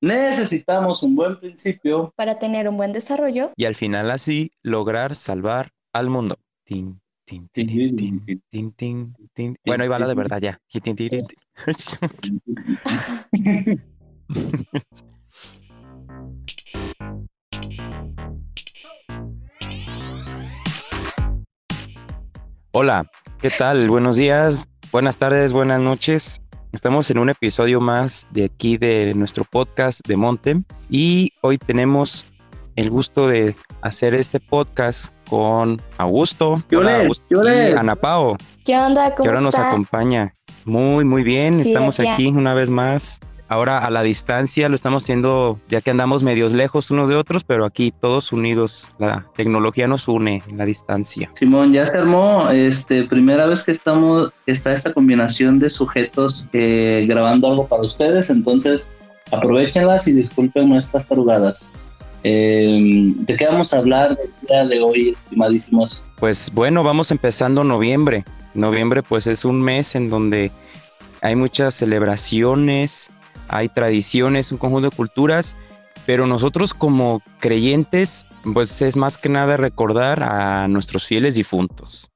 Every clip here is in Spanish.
necesitamos un buen principio para tener un buen desarrollo y al final así lograr salvar al mundo. Tin, tin, tin, tin, tin, tin, tin. Bueno, ahí va la de verdad ya. Hola, ¿qué tal? Buenos días, buenas tardes, buenas noches. Estamos en un episodio más de aquí de nuestro podcast de Montem y hoy tenemos el gusto de hacer este podcast con Augusto, Hola, Augusto y Ana Pao, ¿Qué onda? ¿Cómo que ahora nos acompaña. Muy, muy bien, Sí, estamos aquí una vez más. Ahora a la distancia lo estamos haciendo ya que andamos medios lejos unos de otros, pero aquí todos unidos. La tecnología nos une en la distancia. Simón, ya se armó, este, primera vez que estamos, está esta combinación de sujetos eh, grabando algo para ustedes, entonces aprovechenlas y disculpen nuestras tarugadas. Eh, ¿De qué vamos a hablar el día de hoy, estimadísimos? Pues bueno, vamos empezando noviembre. Noviembre pues es un mes en donde hay muchas celebraciones, hay tradiciones, un conjunto de culturas, pero nosotros como creyentes pues es más que nada recordar a nuestros fieles difuntos.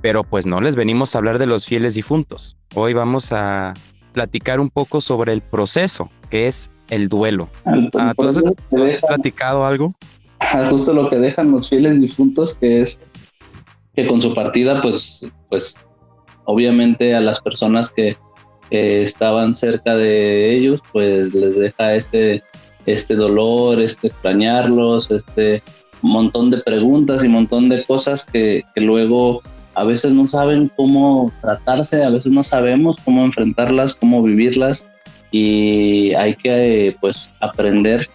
Pero pues no les venimos a hablar de los fieles difuntos. Hoy vamos a platicar un poco sobre el proceso, que es el duelo. Ah, ¿tú has, tú has platicado algo? Ah, justo lo que dejan los fieles difuntos, que es que con su partida, pues, pues obviamente a las personas que estaban cerca de ellos, pues les deja este, este dolor, este extrañarlos, este montón de preguntas y montón de cosas que, luego a veces no saben cómo tratarse, a veces no sabemos cómo enfrentarlas, cómo vivirlas. Y hay que pues aprender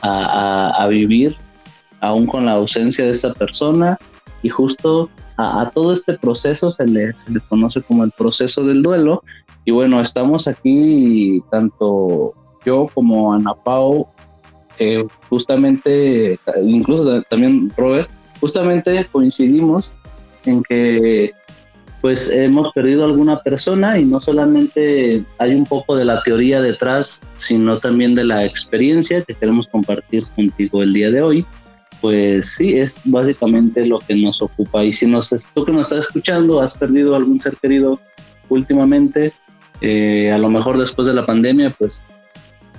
a, a, a vivir aún con la ausencia de esta persona. Y justo a, a, todo este proceso se le, se le conoce como el proceso del duelo y bueno, estamos aquí tanto yo como Ana Pao, eh, justamente, incluso también Robert, justamente coincidimos en que pues hemos perdido alguna persona y no solamente hay un poco de la teoría detrás, sino también de la experiencia que queremos compartir contigo el día de hoy pues sí, es básicamente lo que nos ocupa. Y si nos, tú que nos estás escuchando, has perdido algún ser querido últimamente, eh, a lo mejor después de la pandemia, pues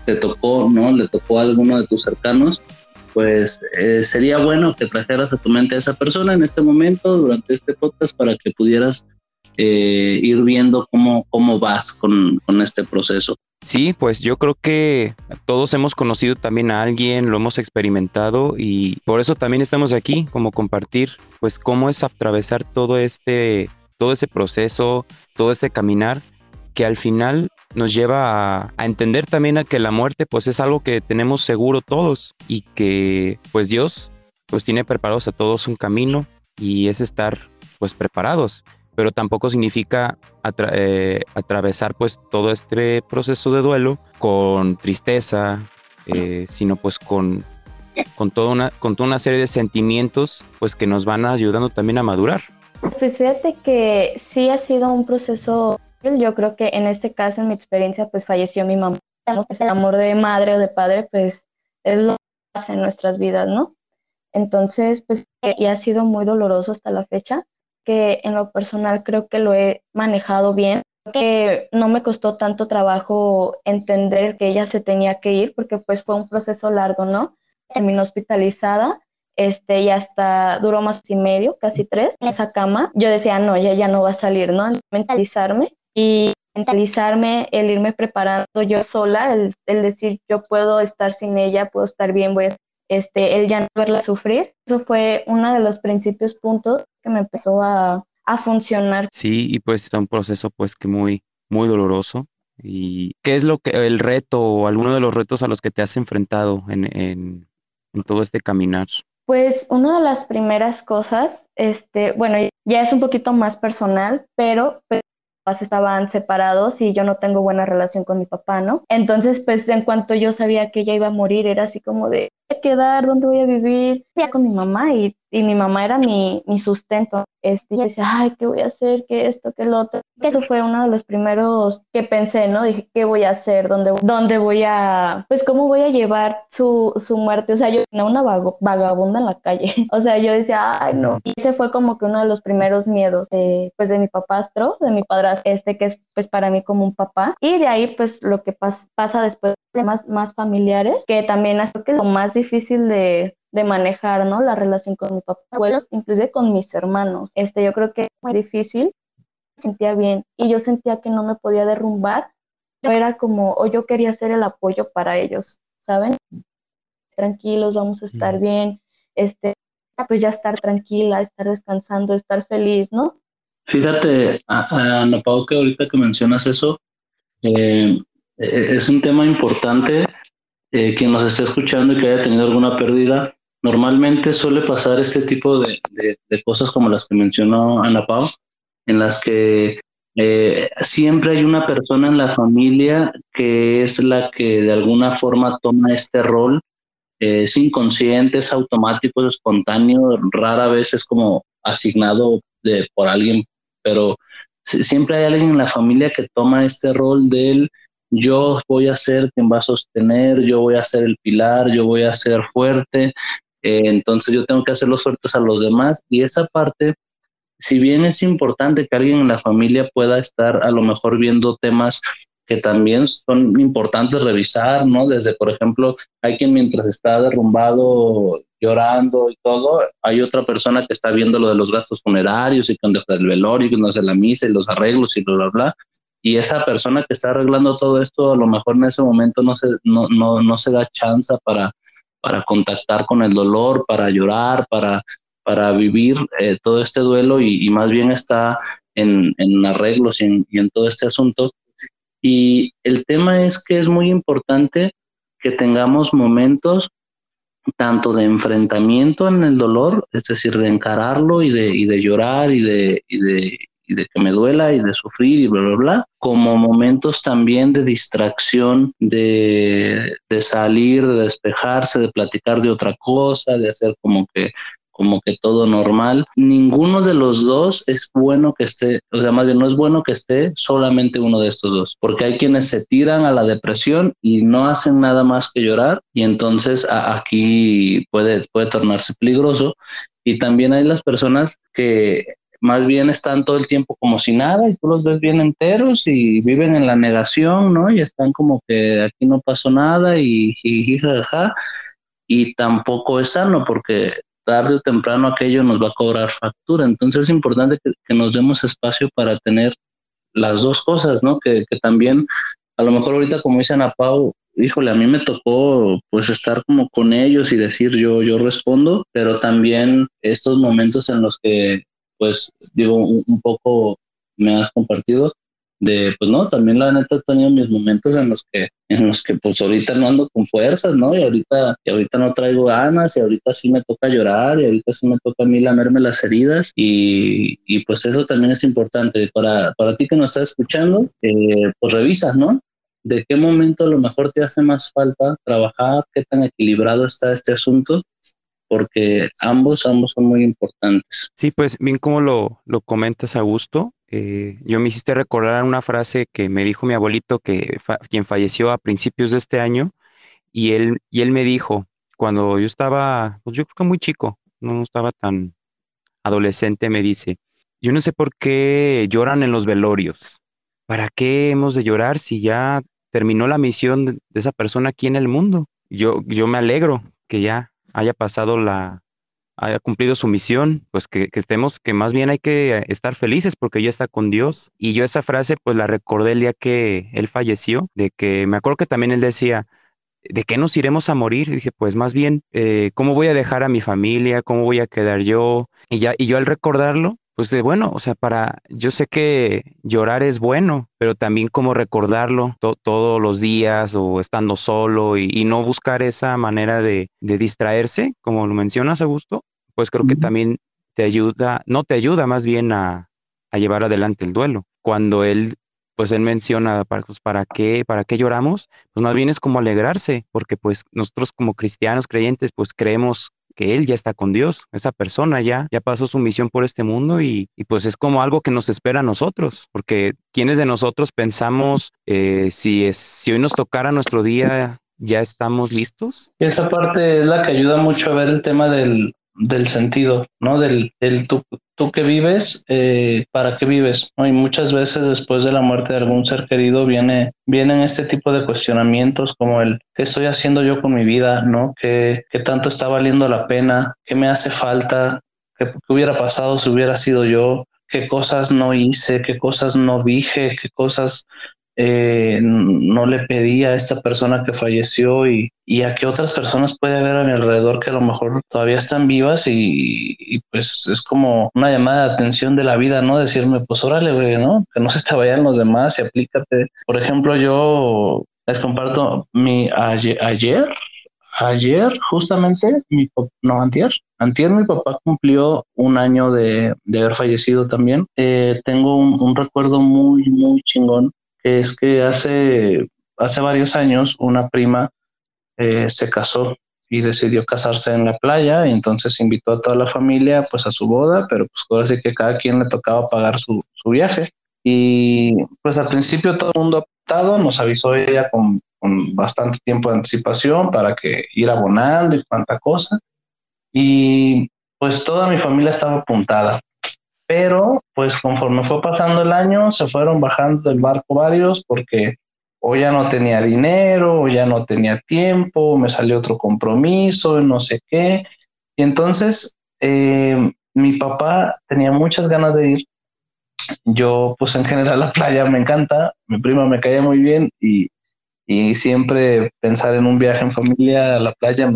te tocó, ¿no? Le tocó a alguno de tus cercanos, pues eh, sería bueno que trajeras a tu mente a esa persona en este momento, durante este podcast, para que pudieras eh, ir viendo cómo, cómo vas con, con este proceso. Sí, pues yo creo que todos hemos conocido también a alguien, lo hemos experimentado y por eso también estamos aquí, como compartir, pues cómo es atravesar todo este, todo ese proceso, todo este caminar que al final nos lleva a, entender también a que la muerte pues es algo que tenemos seguro todos y que pues Dios pues tiene preparados a todos un camino y es estar pues preparados pero tampoco significa eh, atravesar pues todo este proceso de duelo con tristeza, eh, sino pues con, con, toda una, con toda una serie de sentimientos pues que nos van ayudando también a madurar. Pues fíjate que sí ha sido un proceso, yo creo que en este caso, en mi experiencia, pues falleció mi mamá. El amor de madre o de padre pues es lo que hace en nuestras vidas, ¿no? Entonces, pues y ha sido muy doloroso hasta la fecha que en lo personal creo que lo he manejado bien, que no me costó tanto trabajo entender que ella se tenía que ir, porque pues fue un proceso largo, ¿no? Terminó hospitalizada, este, y hasta duró más y medio, casi tres, en esa cama. Yo decía, no, ella ya no va a salir, ¿no? Mentalizarme y mentalizarme, el irme preparando yo sola, el, el decir, yo puedo estar sin ella, puedo estar bien, voy a este, el ya no verla sufrir. Eso fue uno de los principios puntos que me empezó a, a funcionar. Sí, y pues está un proceso pues que muy, muy doloroso. ¿Y qué es lo que, el reto o alguno de los retos a los que te has enfrentado en, en, en todo este caminar? Pues una de las primeras cosas, este, bueno, ya es un poquito más personal, pero pues, estaban separados y yo no tengo buena relación con mi papá, ¿no? Entonces, pues en cuanto yo sabía que ella iba a morir, era así como de, ¿qué quedar? ¿Dónde voy a vivir? Ya con mi mamá y y mi mamá era mi, mi sustento. Este, yo decía, ay, ¿qué voy a hacer? ¿Qué esto? ¿Qué lo otro? Eso fue uno de los primeros que pensé, ¿no? Dije, ¿qué voy a hacer? ¿Dónde, dónde voy a, pues, cómo voy a llevar su, su muerte? O sea, yo era una vagabunda en la calle. o sea, yo decía, ay, no. Y ese fue como que uno de los primeros miedos, de, pues, de mi papastro, de mi padrastro, este que es, pues, para mí como un papá. Y de ahí, pues, lo que pasa después, problemas más familiares, que también es lo más difícil de, de manejar, ¿no? La relación con mi papá, abuelos, inclusive con mis hermanos. Este, yo creo que es muy difícil, sentía bien y yo sentía que no me podía derrumbar, era como, o yo quería ser el apoyo para ellos, ¿saben? Tranquilos, vamos a estar bien, este, pues ya estar tranquila, estar descansando, estar feliz, ¿no? Fíjate, Ana Pau, que ahorita que mencionas eso, eh, e-, es un tema importante. Eh, quien nos esté escuchando y que haya tenido alguna pérdida, Normalmente suele pasar este tipo de, cosas como las que mencionó Ana Pau, en las que eh, siempre hay una persona en la familia que es la que de alguna forma toma este rol. Eh, es inconsciente, es automático, es espontáneo, rara vez es como asignado de, por alguien, pero siempre hay alguien en la familia que toma este rol del yo voy a ser quien va a sostener, yo voy a ser el pilar, yo voy a ser fuerte, eh, entonces yo tengo que hacer los suertes a los demás y esa parte, si bien es importante que alguien en la familia pueda estar a lo mejor viendo temas que también son importantes revisar, ¿no? Desde, por ejemplo, hay quien mientras está derrumbado, llorando y todo, hay otra persona que está viendo lo de los gastos funerarios y con el velorio y cuando hace la misa y los arreglos y bla, bla, bla. Y esa persona que está arreglando todo esto, a lo mejor en ese momento no se, no, no, no se da chance para para contactar con el dolor, para llorar, para, para vivir eh, todo este duelo y, más bien está en, en arreglos y en, todo este asunto. Y el tema es que es muy importante que tengamos momentos tanto de enfrentamiento en el dolor, es decir, de encararlo y de, y de llorar y de, y de, y de que me duela y de sufrir y bla, bla, bla, como momentos también de distracción, de, de salir, de despejarse, de platicar de otra cosa, de hacer como que como que todo normal. Ninguno de los dos es bueno que esté, o sea, más bien no es bueno que esté solamente uno de estos dos, porque hay quienes se tiran a la depresión y no hacen nada más que llorar y entonces aquí puede, puede tornarse peligroso. Y también hay las personas que más bien están todo el tiempo como si nada y tú los ves bien enteros y viven en la negación, ¿no? Y están como que aquí no pasó nada y jajaja, y tampoco es sano porque tarde o temprano aquello nos va a cobrar factura. Entonces es importante que, nos demos espacio para tener las dos cosas, ¿no? Que, que, también, a lo mejor ahorita como dice Ana Pau, híjole, a mí me tocó pues estar como con ellos y decir yo, yo respondo, pero también estos momentos en los que pues digo, un, poco me has compartido de, pues no, también la neta he tenido mis momentos en los que, en los que pues ahorita no ando con fuerzas, ¿no? Y ahorita, y ahorita no traigo ganas y ahorita sí me toca llorar y ahorita sí me toca a mí lamerme las heridas y, y pues eso también es importante. Para, para ti que nos estás escuchando, eh, pues revisa, ¿no? de qué momento a lo mejor te hace más falta trabajar, qué tan equilibrado está este asunto porque ambos, ambos son muy importantes. Sí, pues bien como lo, lo comentas, Augusto, eh, yo me hiciste recordar una frase que me dijo mi abuelito, que quien falleció a principios de este año, y él, y él me dijo, cuando yo estaba, pues yo creo que muy chico, no estaba tan adolescente, me dice, yo no sé por qué lloran en los velorios. ¿Para qué hemos de llorar si ya terminó la misión de, esa persona aquí en el mundo? Yo, yo me alegro que ya haya pasado la, haya cumplido su misión, pues que, estemos, que más bien hay que estar felices porque ya está con Dios. Y yo esa frase pues la recordé el día que él falleció, de que me acuerdo que también él decía, ¿de qué nos iremos a morir? Dije, pues más bien, eh, ¿cómo voy a dejar a mi familia? ¿Cómo voy a quedar yo? Y ya, y yo al recordarlo, pues de bueno, o sea, para, yo sé que llorar es bueno, pero también como recordarlo todos los días o estando solo y, no buscar esa manera de, distraerse, como lo mencionas, Augusto, pues creo que también te ayuda, no te ayuda más bien a, llevar adelante el duelo. Cuando él, pues él menciona, para, pues, ¿para qué, para qué lloramos? Pues más bien es como alegrarse, porque pues nosotros como cristianos creyentes, pues creemos que él ya está con Dios, esa persona ya, ya pasó su misión por este mundo y, pues es como algo que nos espera a nosotros, porque quienes de nosotros pensamos eh, si, es, si hoy nos tocara nuestro día, ya estamos listos. Esa parte es la que ayuda mucho a ver el tema del, del sentido, ¿no? Del, del tú, tú que vives, eh, para qué vives, ¿no? Y muchas veces después de la muerte de algún ser querido viene, vienen este tipo de cuestionamientos como el, ¿qué estoy haciendo yo con mi vida, ¿no? ¿Qué, qué tanto está valiendo la pena? ¿Qué me hace falta? ¿Qué, ¿Qué hubiera pasado si hubiera sido yo? ¿Qué cosas no hice? ¿Qué cosas no dije? ¿Qué cosas eh, no le pedí a esta persona que falleció y, a qué otras personas puede haber a mi alrededor que a lo mejor todavía están vivas y, pues es como una llamada de atención de la vida, ¿no? Decirme, pues órale, güey, ¿no? Que no se te vayan los demás y aplícate. Por ejemplo, yo les comparto mi ayer, ayer, justamente, mi, no, antier, antier mi papá cumplió un año de, haber fallecido también. Eh, tengo un, recuerdo muy, muy chingón es que hace, hace varios años una prima eh, se casó y decidió casarse en la playa y entonces invitó a toda la familia pues a su boda, pero pues ahora sí que cada quien le tocaba pagar su, su viaje. Y pues al principio todo el mundo optado, nos avisó ella con, bastante tiempo de anticipación para que ir abonando y cuánta cosa. Y pues toda mi familia estaba apuntada pero pues conforme fue pasando el año se fueron bajando del barco varios porque o ya no tenía dinero, o ya no tenía tiempo, me salió otro compromiso, no sé qué. Y entonces eh, mi papá tenía muchas ganas de ir. Yo pues en general la playa me encanta, mi prima me caía muy bien y, y siempre pensar en un viaje en familia a la playa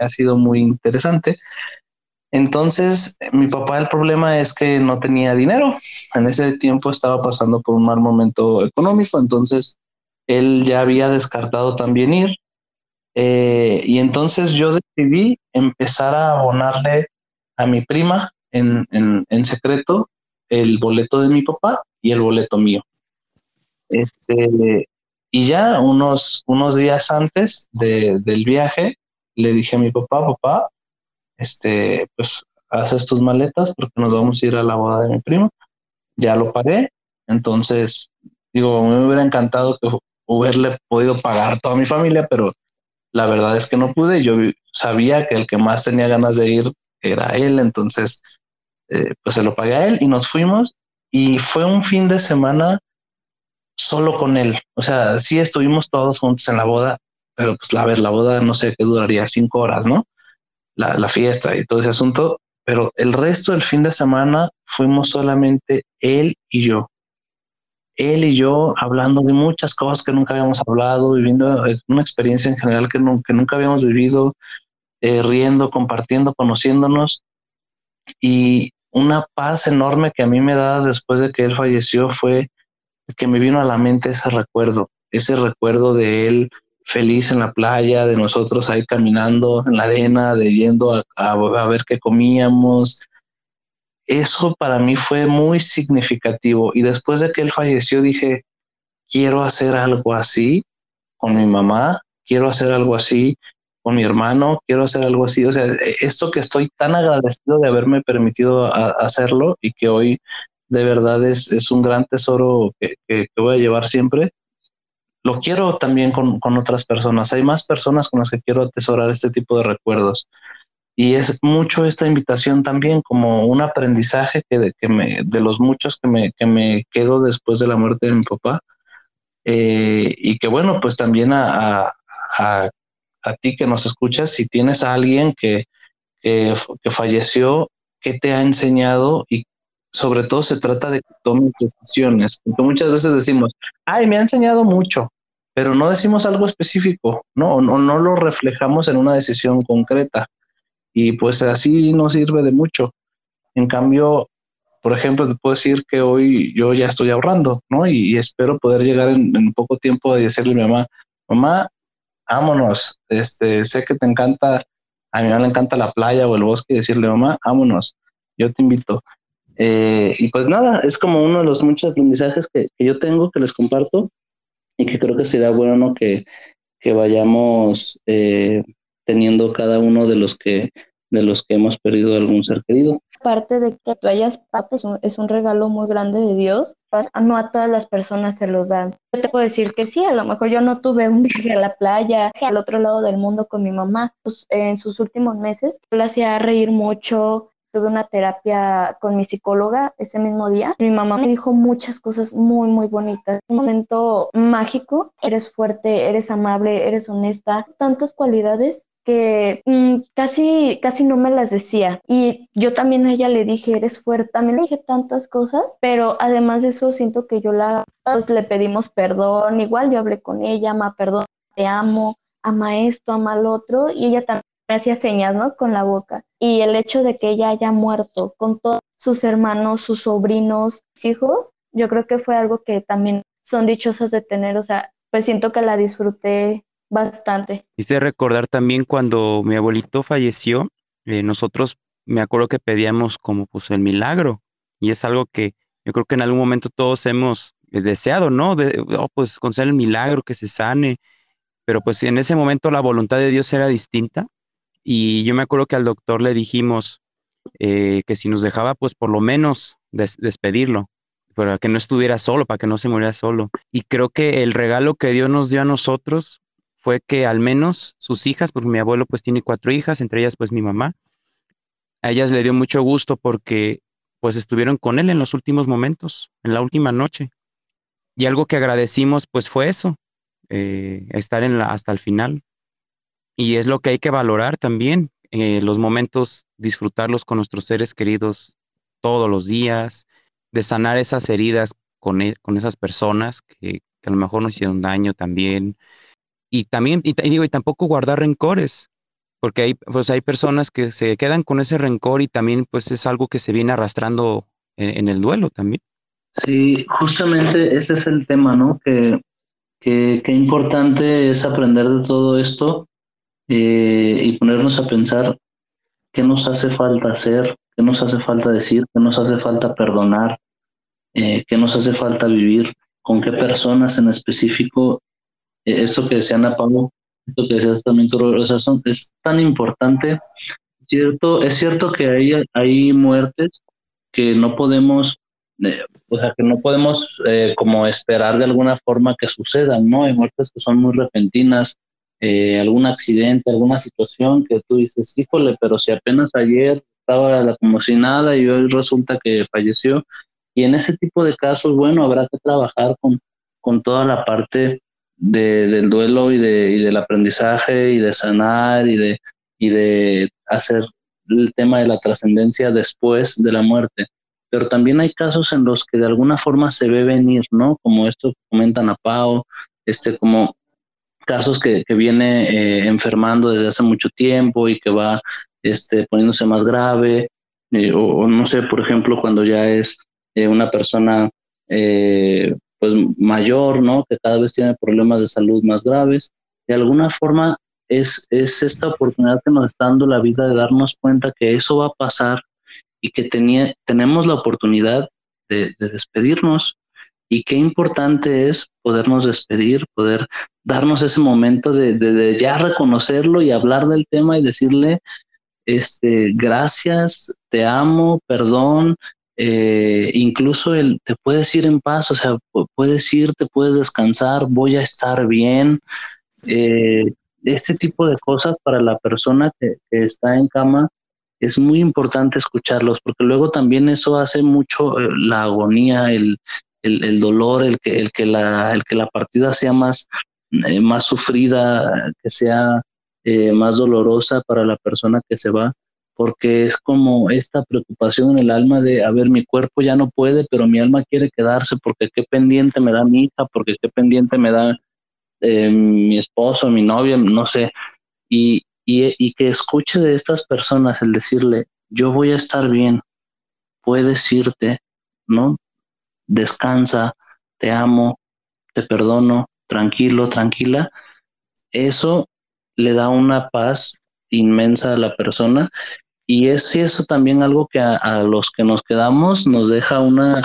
ha sido muy interesante. Entonces, mi papá el problema es que no tenía dinero. En ese tiempo estaba pasando por un mal momento económico, entonces él ya había descartado también ir. Eh, y entonces yo decidí empezar a abonarle a mi prima en, secreto el boleto de mi papá y el boleto mío. Este, y ya unos, unos días antes del viaje, le dije a mi papá, papá, este, pues haces tus maletas porque nos vamos a ir a la boda de mi primo. Ya lo pagué, entonces, digo, me hubiera encantado que hubiera podido pagar toda mi familia, pero la verdad es que no pude. Yo sabía que el que más tenía ganas de ir era él, entonces, eh, pues se lo pagué a él y nos fuimos y fue un fin de semana solo con él. O sea, sí estuvimos todos juntos en la boda, pero pues a ver, la boda no sé qué duraría cinco horas, ¿no? la, fiesta y todo ese asunto, pero el resto del fin de semana fuimos solamente él y yo. Él y yo hablando de muchas cosas que nunca habíamos hablado, viviendo una experiencia en general que, nunca habíamos vivido, eh, riendo, compartiendo, conociéndonos. Y una paz enorme que a mí me da después de que él falleció fue que me vino a la mente ese recuerdo, ese recuerdo de él feliz en la playa, de nosotros ahí caminando en la arena, de yendo a, ver qué comíamos. Eso para mí fue muy significativo. Y después de que él falleció, dije, quiero hacer algo así con mi mamá, quiero hacer algo así con mi hermano, quiero hacer algo así. O sea, esto que estoy tan agradecido de haberme permitido hacerlo y que hoy de verdad es, es un gran tesoro que voy a llevar siempre lo quiero también con, otras personas. Hay más personas con las que quiero atesorar este tipo de recuerdos. Y es mucho esta invitación también como un aprendizaje que de, que me, de los muchos que me, que me quedo después de la muerte de mi papá. Eh, y que bueno, pues también a, a, a, ti que nos escuchas, si tienes a alguien que, que, que falleció, ¿qué te ha enseñado y sobre todo se trata de que tomes decisiones, porque muchas veces decimos, ay, me ha enseñado mucho, pero no decimos algo específico, ¿no? No, no lo reflejamos en una decisión concreta. Y pues así no sirve de mucho. En cambio, por ejemplo, te puedo decir que hoy yo ya estoy ahorrando, ¿no? Y, espero poder llegar en, poco tiempo a decirle a mi mamá, mamá, vámonos, este, sé que te encanta, a mi mamá le encanta la playa o el bosque, y decirle, mamá, vámonos, yo te invito. Eh, y pues nada, es como uno de los muchos aprendizajes que, que yo tengo, que les comparto, y que creo que será bueno ¿no? que, que vayamos eh, teniendo cada uno de los que de los que hemos perdido algún ser querido. Aparte de que tú hayas pues, es un regalo muy grande de Dios, no a todas las personas se los dan. Yo te puedo decir que sí, a lo mejor yo no tuve un viaje a la playa, al otro lado del mundo con mi mamá. Pues, en sus últimos meses, la hacía reír mucho, tuve una terapia con mi psicóloga ese mismo día. Mi mamá me dijo muchas cosas muy, muy bonitas. Un momento mágico. Eres fuerte, eres amable, eres honesta. Tantas cualidades que mm, casi, casi no me las decía. Y yo también a ella le dije, eres fuerte, también le dije tantas cosas, pero además de eso siento que yo la, pues le pedimos perdón, igual yo hablé con ella, ama, perdón, te amo, ama esto, ama lo otro, y ella también me hacía señas, ¿no? Con la boca. Y el hecho de que ella haya muerto con todos sus hermanos, sus sobrinos, hijos, yo creo que fue algo que también son dichosas de tener, o sea, pues siento que la disfruté bastante. Hice recordar también cuando mi abuelito falleció, eh, nosotros me acuerdo que pedíamos como pues el milagro y es algo que yo creo que en algún momento todos hemos eh, deseado, ¿no? De, oh, pues conceder el milagro, que se sane, pero pues en ese momento la voluntad de Dios era distinta y yo me acuerdo que al doctor le dijimos eh, que si nos dejaba pues por lo menos despedirlo para que no estuviera solo, para que no se muriera solo. Y creo que el regalo que Dios nos dio a nosotros fue que al menos sus hijas, porque mi abuelo pues tiene cuatro hijas, entre ellas pues mi mamá, a ellas le dio mucho gusto porque pues estuvieron con él en los últimos momentos, en la última noche. Y algo que agradecimos pues fue eso, eh, estar en la, hasta el final. Y es lo que hay que valorar también, eh, los momentos, disfrutarlos con nuestros seres queridos todos los días, de sanar esas heridas con, e, con esas personas que, que, a lo mejor nos hicieron daño también, y también, y, digo, y tampoco guardar rencores, porque hay, pues hay personas que se quedan con ese rencor y también pues es algo que se viene arrastrando en, el duelo también. Sí, justamente ese es el tema, ¿no? Que, que, importante es aprender de todo esto eh, y ponernos a pensar qué nos hace falta hacer, qué nos hace falta decir, qué nos hace falta perdonar, eh, qué nos hace falta vivir, con qué personas en específico esto que decía Ana Pablo, esto que decías también tú, o sea, es tan importante. Cierto, es cierto que hay, hay muertes que no podemos, eh, o sea, que no podemos eh, como esperar de alguna forma que sucedan, ¿no? Hay muertes que son muy repentinas, algún accidente, alguna situación que tú dices, híjole, pero si apenas ayer estaba como si nada y hoy resulta que falleció. Y en ese tipo de casos, bueno, habrá que trabajar con, con toda la parte de, del duelo y, de, y del aprendizaje y de sanar y de, y de hacer el tema de la trascendencia después de la muerte. Pero también hay casos en los que de alguna forma se ve venir, ¿no? Como esto comentan a Pau, este, como casos que, que viene eh, enfermando desde hace mucho tiempo y que va este, poniéndose más grave, eh, o, no sé, por ejemplo, cuando ya es eh, una persona pues mayor, ¿no? Que cada vez tiene problemas de salud más graves. De alguna forma es, es esta oportunidad que nos está dando la vida de darnos cuenta que eso va a pasar y que tenía, tenemos la oportunidad de, despedirnos. Y qué importante es podernos despedir, poder darnos ese momento de, de, ya reconocerlo y hablar del tema y decirle, este, gracias, te amo, perdón, eh, incluso el, te puedes ir en paz, o sea, puedes ir, te puedes descansar, voy a estar bien. Eh, este tipo de cosas para la persona que, está en cama es muy importante escucharlos, porque luego también eso hace mucho eh, la agonía, el, el, dolor, el que, el, que la, el que la partida sea más, más sufrida, que sea más dolorosa para la persona que se va porque es como esta preocupación en el alma de, a ver, mi cuerpo ya no puede, pero mi alma quiere quedarse porque qué pendiente me da mi hija, porque qué pendiente me da eh, mi esposo, mi novia, no sé, y, y, que escuche de estas personas el decirle, yo voy a estar bien, puedes irte, ¿no? Descansa, te amo, te perdono, tranquilo, tranquila, eso le da una paz inmensa a la persona y es eso también algo que a, los que nos quedamos nos deja una,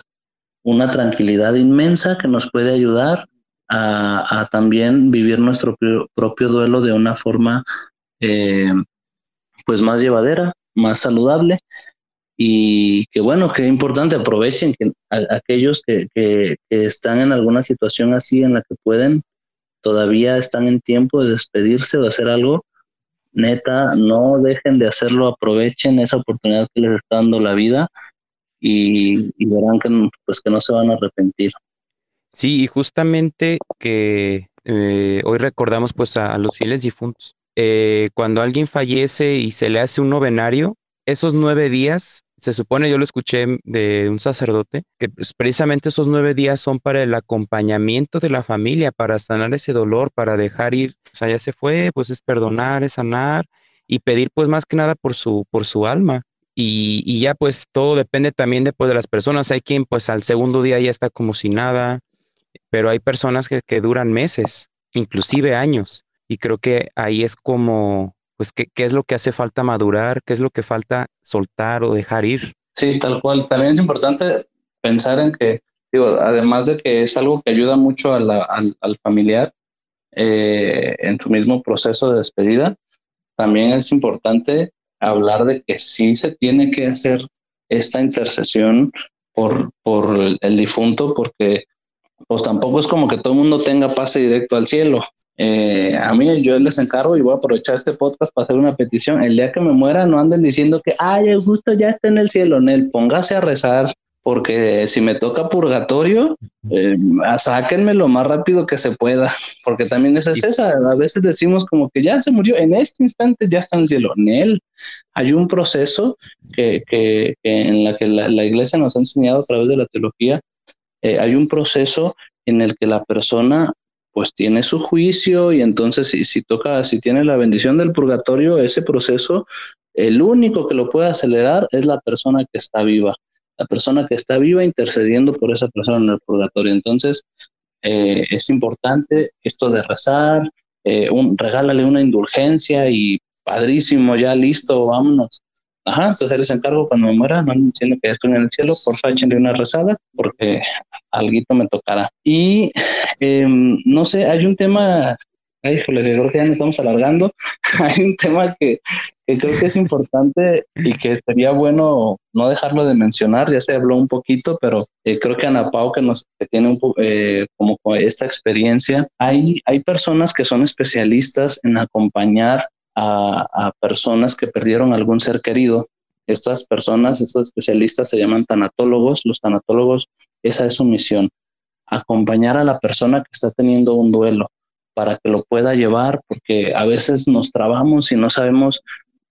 una tranquilidad inmensa que nos puede ayudar a, también vivir nuestro propio, duelo de una forma eh, pues más llevadera. más saludable y que bueno, que importante, aprovechen que aquellos que, que, están en alguna situación así en la que pueden, todavía están en tiempo de despedirse o de hacer algo, neta, no dejen de hacerlo, aprovechen esa oportunidad que les está dando la vida y, verán que, pues, que no se van a arrepentir. Sí, y justamente que eh, hoy recordamos pues a, los fieles difuntos. Eh, cuando alguien fallece y se le hace un novenario, esos nueve días, se supone, yo lo escuché de un sacerdote, que pues, precisamente esos nueve días son para el acompañamiento de la familia, para sanar ese dolor, para dejar ir, o sea, ya se fue, pues es perdonar, es sanar y pedir pues más que nada por su, por su alma. Y, y ya pues todo depende también después de las personas. Hay quien pues al segundo día ya está como si nada, pero hay personas que, que duran meses, inclusive años. Y creo que ahí es como pues ¿qué, qué es lo que hace falta madurar, qué es lo que falta soltar o dejar ir. Sí, tal cual. También es importante pensar en que, digo, además de que es algo que ayuda mucho al, al, familiar eh, en su mismo proceso de despedida, también es importante hablar de que sí se tiene que hacer esta intercesión por, por el difunto, porque pues tampoco es como que todo el mundo tenga pase directo al cielo. Eh, a mí yo les encargo y voy a aprovechar este podcast para hacer una petición. El día que me muera no anden diciendo que, ay, el gusto ya está en el cielo. Nel, póngase a rezar, porque si me toca purgatorio, eh, sáquenme lo más rápido que se pueda, porque también es esa. A veces decimos como que ya se murió, en este instante ya está en el cielo. Nel, hay un proceso que, que, en la que la, la iglesia nos ha enseñado a través de la teología eh, hay un proceso en el que la persona pues tiene su juicio y entonces si, si toca, si tiene la bendición del purgatorio, ese proceso, el único que lo puede acelerar es la persona que está viva, la persona que está viva intercediendo por esa persona en el purgatorio. Entonces, eh, es importante esto de rezar, eh, regálale una indulgencia y padrísimo, ya listo, vámonos. Ajá, entonces les encargo cuando me muera, no diciendo que estoy en el cielo, porfa, échenle una rezada, porque algo me tocará. Y em, no sé, hay un tema, ay, híjole, creo que ya nos estamos alargando. hay un tema que, creo que es importante y que sería bueno no dejarlo de mencionar, ya se habló un poquito, pero eh, creo que Ana Pau, que, nos, que tiene un, eh, como esta experiencia, hay, hay personas que son especialistas en acompañar a, personas que perdieron algún ser querido. Estas personas, estos especialistas se llaman tanatólogos. Los tanatólogos, esa es su misión, acompañar a la persona que está teniendo un duelo para que lo pueda llevar, porque a veces nos trabamos y no sabemos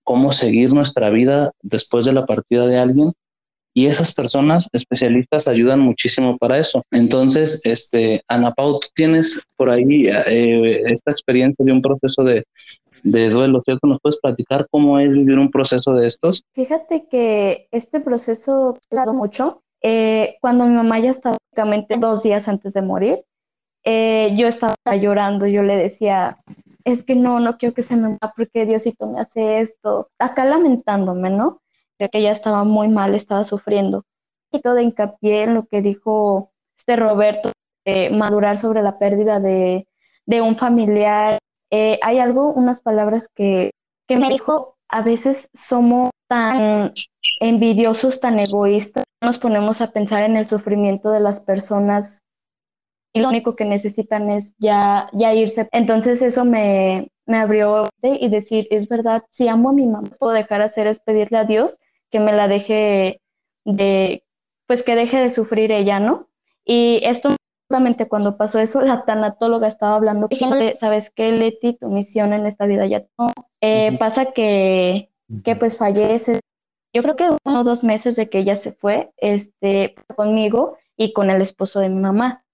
cómo seguir nuestra vida después de la partida de alguien. Y esas personas especialistas ayudan muchísimo para eso. Entonces, este, Ana Pau, tú tienes por ahí eh, esta experiencia de un proceso de, de duelo, ¿cierto? ¿Nos puedes platicar cómo es vivir un proceso de estos? Fíjate que este proceso dado mucho. Eh, cuando mi mamá ya estaba prácticamente dos días antes de morir, eh, yo estaba llorando, yo le decía, es que no, no quiero que se me muera porque Diosito me hace esto, acá lamentándome, ¿no? Ya que ella estaba muy mal, estaba sufriendo. Y todo de hincapié en lo que dijo este Roberto, madurar sobre la pérdida de, de un familiar eh, hay algo, unas palabras que, me dijo, a veces somos tan envidiosos, tan egoístas, nos ponemos a pensar en el sufrimiento de las personas y lo único que necesitan es ya, ya irse. Entonces eso me, me abrió y decir, es verdad, si amo a mi mamá, puedo dejar hacer es pedirle a Dios que me la deje de, pues que deje de sufrir ella, ¿no? Y esto justamente cuando pasó eso, la tanatóloga estaba hablando, diciéndole, ¿sabes qué, Leti? Tu misión en esta vida ya no. Eh, pasa que, que pues fallece. Yo creo que uno o dos meses de que ella se fue, este, conmigo y con el esposo de mi mamá.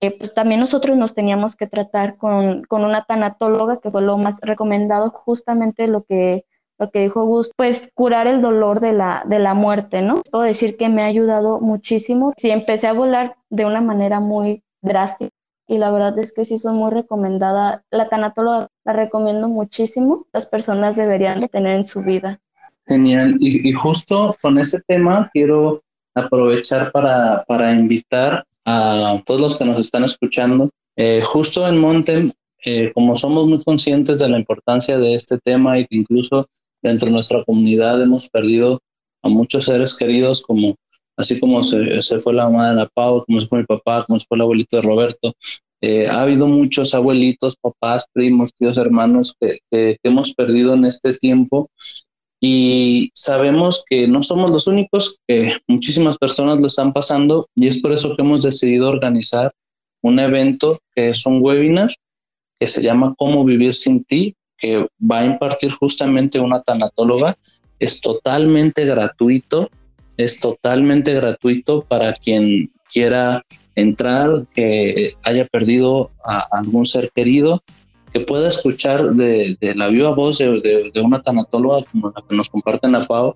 Eh, pues también nosotros nos teníamos que tratar con, con una tanatóloga, que fue lo más recomendado, justamente lo que lo que dijo Gus, pues curar el dolor de la, de la muerte, ¿no? Puedo decir que me ha ayudado muchísimo. Sí, empecé a volar de una manera muy drástica y la verdad es que sí son muy recomendada. La tanatóloga la recomiendo muchísimo. Las personas deberían de tener en su vida. Genial. Y, justo con ese tema quiero aprovechar para, para, invitar a todos los que nos están escuchando. Eh, justo en Montem, eh, como somos muy conscientes de la importancia de este tema y que incluso dentro de nuestra comunidad hemos perdido a muchos seres queridos, como así como se, se fue la mamá de la Pau, como se fue mi papá, como se fue el abuelito de Roberto. Eh, ha habido muchos abuelitos, papás, primos, tíos, hermanos que, que hemos perdido en este tiempo y sabemos que no somos los únicos, que muchísimas personas lo están pasando y es por eso que hemos decidido organizar un evento que es un webinar que se llama Cómo vivir sin ti, que va a impartir justamente una tanatóloga. Es totalmente gratuito, es totalmente gratuito para quien quiera entrar, que haya perdido a algún ser querido, que pueda escuchar de, la viva voz de, una tanatóloga como la que nos comparten a Pau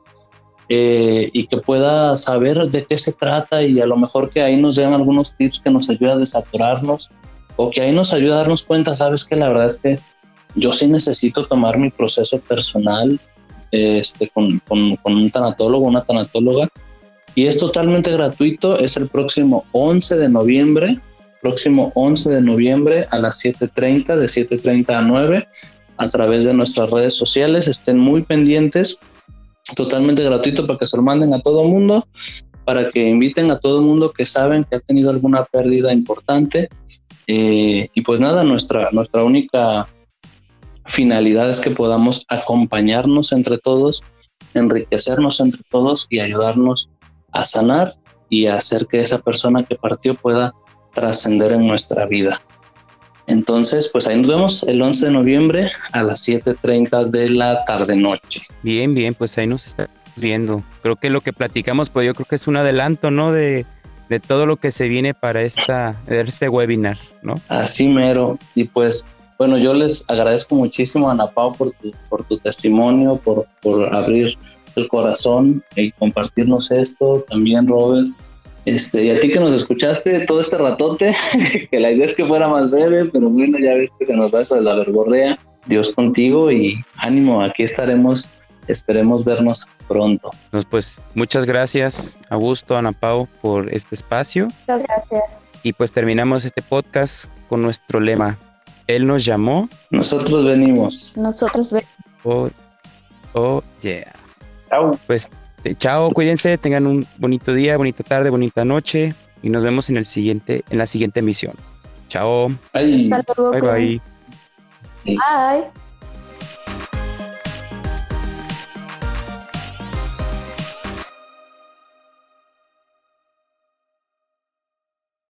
eh, y que pueda saber de qué se trata y a lo mejor que ahí nos den algunos tips que nos ayuda a desaturarnos o que ahí nos ayuda a darnos cuenta, sabes que la verdad es que yo sí necesito tomar mi proceso personal este, con, con, con un tanatólogo, una tanatóloga, y es totalmente gratuito, es el próximo 11 de noviembre, próximo 11 de noviembre a las 7.30, de 7.30 a 9, a través de nuestras redes sociales, estén muy pendientes, totalmente gratuito para que se lo manden a todo mundo, para que inviten a todo mundo que saben que ha tenido alguna pérdida importante. Eh, y pues nada, nuestra, nuestra única finalidad es que podamos acompañarnos entre todos, enriquecernos entre todos y ayudarnos a sanar y a hacer que esa persona que partió pueda trascender en nuestra vida. Entonces, pues ahí nos vemos el 11 de noviembre a las 7.30 de la tarde-noche. Bien, bien, pues ahí nos estamos viendo. Creo que lo que platicamos, pues yo creo que es un adelanto, ¿no? De, de todo lo que se viene para esta, este webinar, ¿no? Así mero. Y pues, bueno, yo les agradezco muchísimo a Ana Pau por tu, por tu testimonio, por, por abrir el corazón y compartirnos esto. También, Robert. Este, y a ti que nos escuchaste todo este ratote, que la idea es que fuera más breve, pero bueno, ya ves que nos va eso de la verborrea. Dios contigo y ánimo, aquí estaremos. Esperemos vernos pronto. Pues muchas gracias, Augusto, Ana Pau, por este espacio. Muchas gracias. Y pues terminamos este podcast con nuestro lema. Él nos llamó. Nosotros venimos. Nosotros venimos. Oh, oh yeah. Chao. Pues eh, chao, cuídense, tengan un bonito día, bonita tarde, bonita noche y nos vemos en el siguiente, en la siguiente emisión. Chao. Bye. Hasta luego. Bye bye. Bye.